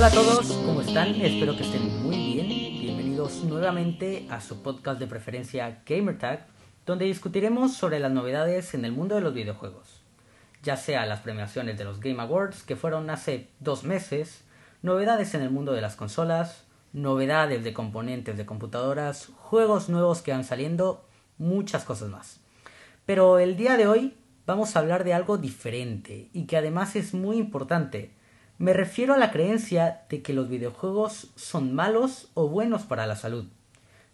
Hola a todos, ¿cómo están? Espero que estén muy bien. Bienvenidos nuevamente a su podcast de preferencia GamerTag, donde discutiremos sobre las novedades en el mundo de los videojuegos. Ya sea las premiaciones de los Game Awards, que fueron hace dos meses, novedades en el mundo de las consolas, novedades de componentes de computadoras, juegos nuevos que van saliendo, muchas cosas más. Pero el día de hoy vamos a hablar de algo diferente y que además es muy importante. Me refiero a la creencia de que los videojuegos son malos o buenos para la salud.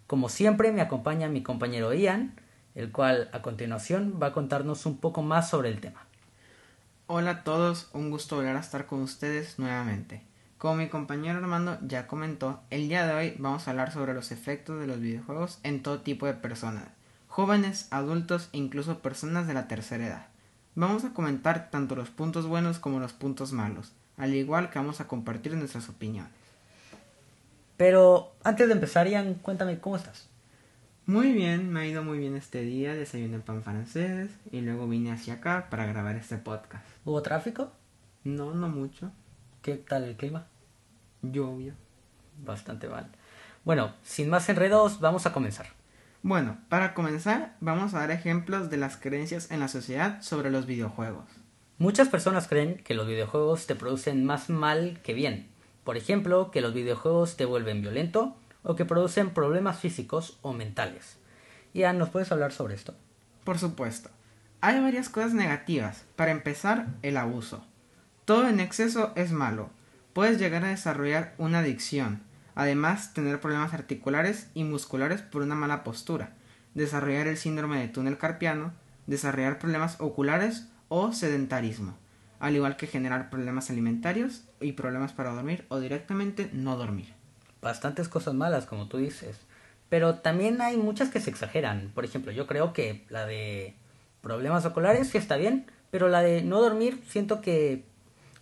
Como siempre me acompaña mi compañero Ian, el cual a continuación va a contarnos un poco más sobre el tema. Hola a todos, un gusto volver a estar con ustedes nuevamente. Como mi compañero Armando ya comentó, el día de hoy vamos a hablar sobre los efectos de los videojuegos en todo tipo de personas, jóvenes, adultos e incluso personas de la tercera edad. Vamos a comentar tanto los puntos buenos como los puntos malos, al igual que vamos a compartir nuestras opiniones. Pero antes de empezar, Ian, cuéntame cómo estás. Muy bien, me ha ido muy bien este día, desayuné pan francés y luego vine hacia acá para grabar este podcast. ¿Hubo tráfico? No, no mucho. ¿Qué tal el clima? Lluvia. Bastante mal. Bueno, sin más enredos, vamos a comenzar. Bueno, para comenzar, vamos a dar ejemplos de las creencias en la sociedad sobre los videojuegos. Muchas personas creen que los videojuegos te producen más mal que bien. Por ejemplo, que los videojuegos te vuelven violento o que producen problemas físicos o mentales. Ian, ¿nos puedes hablar sobre esto? Por supuesto. Hay varias cosas negativas. Para empezar, el abuso. Todo en exceso es malo. Puedes llegar a desarrollar una adicción. Además, tener problemas articulares y musculares por una mala postura. Desarrollar el síndrome de túnel carpiano. Desarrollar problemas oculares o sedentarismo. Al igual que generar problemas alimentarios y problemas para dormir o directamente no dormir. Bastantes cosas malas, como tú dices. Pero también hay muchas que se exageran. Por ejemplo, yo creo que la de problemas oculares sí está bien, pero la de no dormir siento que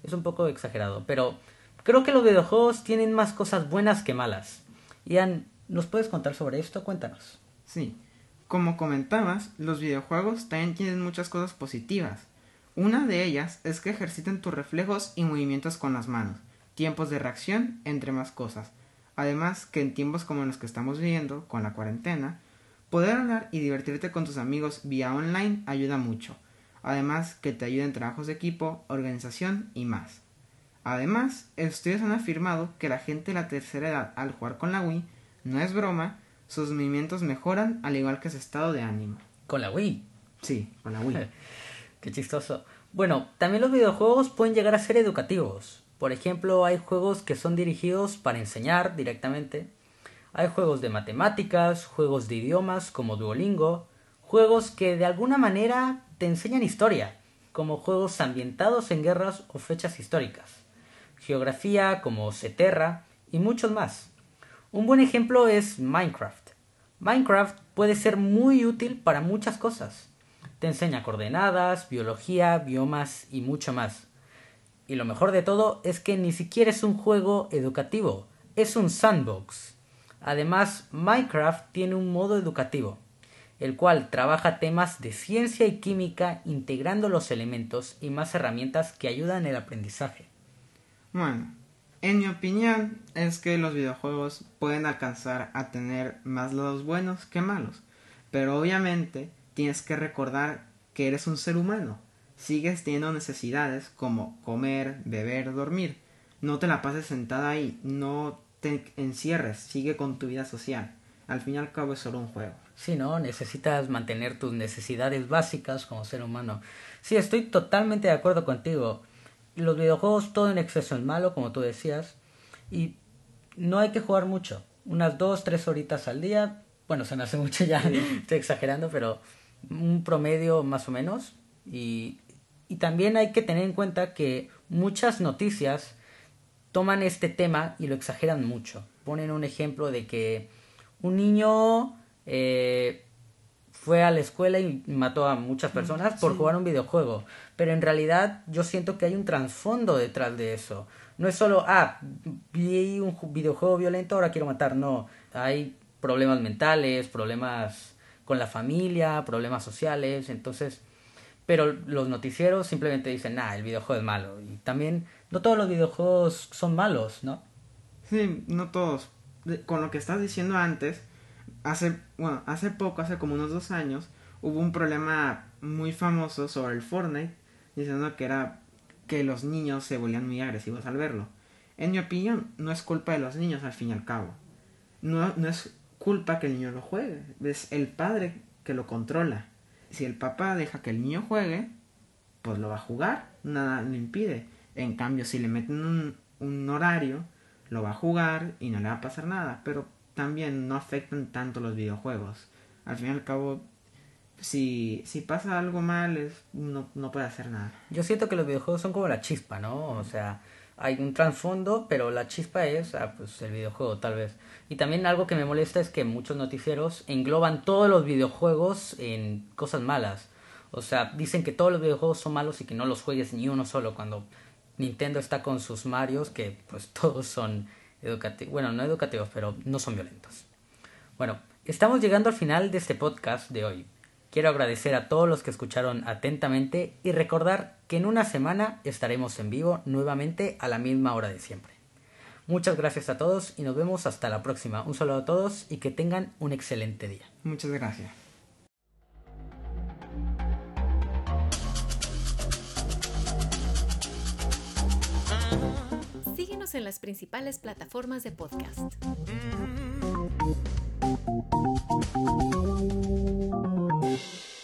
es un poco exagerado, pero creo que los videojuegos tienen más cosas buenas que malas. Ian, ¿nos puedes contar sobre esto? Cuéntanos. Sí, como comentabas, los videojuegos también tienen muchas cosas positivas. Una de ellas es que ejercitan tus reflejos y movimientos con las manos, tiempos de reacción, entre más cosas. Además que en tiempos como los que estamos viviendo, con la cuarentena, poder hablar y divertirte con tus amigos vía online ayuda mucho además que te ayuda en trabajos de equipo, organización y más. Además, estudios han afirmado que la gente de la tercera edad al jugar con la Wii, no es broma, sus movimientos mejoran al igual que su estado de ánimo. ¿Con la Wii? Sí, con la Wii. Qué chistoso. Bueno, también los videojuegos pueden llegar a ser educativos. Por ejemplo, hay juegos que son dirigidos para enseñar directamente. Hay juegos de matemáticas, juegos de idiomas como Duolingo, juegos que de alguna manera te enseñan historia, como juegos ambientados en guerras o fechas históricas, geografía como Ceterra y muchos más. Un buen ejemplo es Minecraft. Minecraft puede ser muy útil para muchas cosas. Te enseña coordenadas, biología, biomas y mucho más. Y lo mejor de todo es que ni siquiera es un juego educativo, es un sandbox. Además, Minecraft tiene un modo educativo el cual trabaja temas de ciencia y química integrando los elementos y más herramientas que ayudan el aprendizaje. Bueno, en mi opinión es que los videojuegos pueden alcanzar a tener más lados buenos que malos, pero obviamente tienes que recordar que eres un ser humano, sigues teniendo necesidades como comer, beber, dormir, no te la pases sentada ahí, no te encierres, sigue con tu vida social, al fin y al cabo es solo un juego. Sí, ¿no? Necesitas mantener tus necesidades básicas como ser humano. Sí, estoy totalmente de acuerdo contigo. Los videojuegos todo en exceso es malo, como tú decías. Y no hay que jugar mucho. Unas dos, tres horitas al día. Bueno, se me hace mucho ya, estoy exagerando, pero un promedio más o menos. Y, y también hay que tener en cuenta que muchas noticias toman este tema y lo exageran mucho. Ponen un ejemplo de que un niño eh, fue a la escuela y mató a muchas mm, personas por jugar un videojuego. Pero en realidad yo siento que hay un trasfondo detrás de eso. No es solo, ah, vi un videojuego violento, ahora quiero matar. No, hay problemas mentales, problemas con la familia, problemas sociales. Entonces, Pero los noticieros simplemente dicen, nah, el videojuego es malo. Y también, no todos los videojuegos son malos, ¿no? Sí, no todos. Con lo que estás diciendo antes, hace, bueno, hace poco, hace como unos dos años, hubo un problema muy famoso sobre el Fortnite, diciendo que era que los niños se volvían muy agresivos al verlo. En mi opinión, no es culpa de los niños al fin y al cabo. No, no es culpa que el niño lo juegue, es el padre que lo controla. Si el papá deja que el niño juegue, pues lo va a jugar, nada le impide. En cambio, si le meten un, un horario, lo va a jugar y no le va a pasar nada. Pero también no afectan tanto los videojuegos. Al fin y al cabo, si, si pasa algo mal, es, no, no puede hacer nada. Yo siento que los videojuegos son como la chispa, ¿no? O sea, hay un trasfondo, pero la chispa es ah, pues, el videojuego, tal vez. Y también algo que me molesta es que muchos noticieros engloban todos los videojuegos en cosas malas. O sea, dicen que todos los videojuegos son malos y que no los juegues ni uno solo cuando Nintendo está con sus Marios, que pues todos son educativos. Bueno, no educativos, pero no son violentos. Bueno, estamos llegando al final de este podcast de hoy. Quiero agradecer a todos los que escucharon atentamente y recordar que en una semana estaremos en vivo nuevamente a la misma hora de siempre. Muchas gracias a todos y nos vemos hasta la próxima. Un saludo a todos y que tengan un excelente día. Muchas gracias. Síguenos en las principales plataformas de podcast. Música